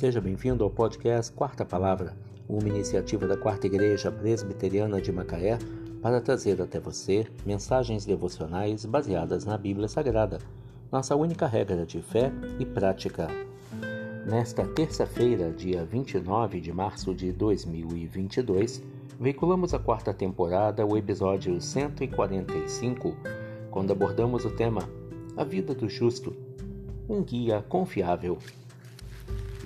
Seja bem-vindo ao podcast Quarta Palavra, uma iniciativa da Quarta Igreja Presbiteriana de Macaé para trazer até você mensagens devocionais baseadas na Bíblia Sagrada, nossa única regra de fé e prática. Nesta terça-feira, dia 29 de março de 2022, veiculamos a quarta temporada, o episódio 145, quando abordamos o tema A Vida do Justo, um guia confiável.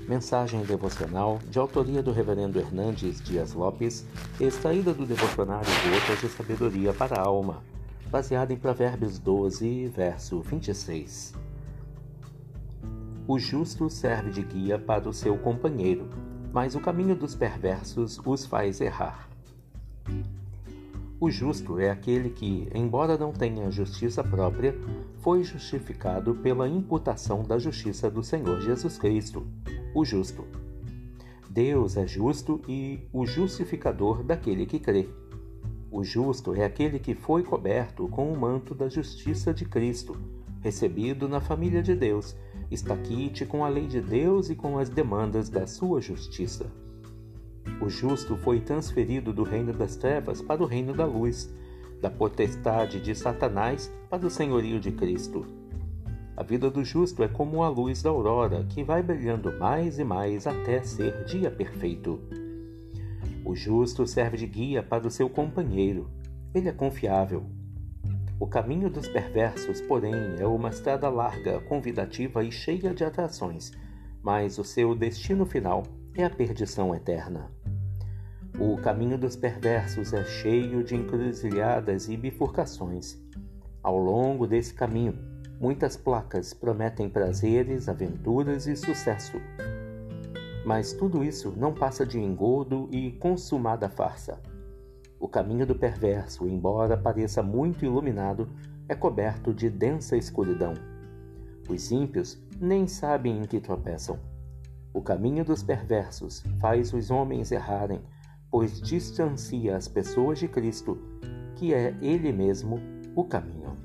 Mensagem devocional de autoria do Reverendo Hernandes Dias Lopes, extraída do devocionário Gotas de Sabedoria para a Alma, baseada em Provérbios 12, verso 26. O justo serve de guia para o seu companheiro, mas o caminho dos perversos os faz errar. O justo é aquele que, embora não tenha justiça própria, foi justificado pela imputação da justiça do Senhor Jesus Cristo o justo. Deus é justo e o justificador daquele que crê. O justo é aquele que foi coberto com o manto da justiça de Cristo, recebido na família de Deus, está quite com a lei de Deus e com as demandas da sua justiça. O justo foi transferido do reino das trevas para o reino da luz, da potestade de Satanás para o senhorio de Cristo. A vida do justo é como a luz da aurora, que vai brilhando mais e mais até ser dia perfeito. O justo serve de guia para o seu companheiro. Ele é confiável. O caminho dos perversos, porém, é uma estrada larga, convidativa e cheia de atrações, mas o seu destino final é a perdição eterna. O caminho dos perversos é cheio de encruzilhadas e bifurcações. Ao longo desse caminho, Muitas placas prometem prazeres, aventuras e sucesso. Mas tudo isso não passa de engodo e consumada farsa. O caminho do perverso, embora pareça muito iluminado, é coberto de densa escuridão. Os ímpios nem sabem em que tropeçam. O caminho dos perversos faz os homens errarem, pois distancia as pessoas de Cristo, que é Ele mesmo o caminho.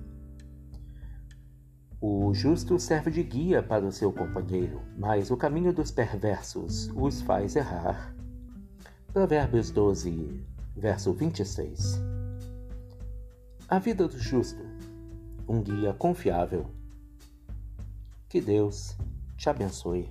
O justo serve de guia para o seu companheiro, mas o caminho dos perversos os faz errar. Provérbios 12, verso 26. A vida do justo, um guia confiável. Que Deus te abençoe.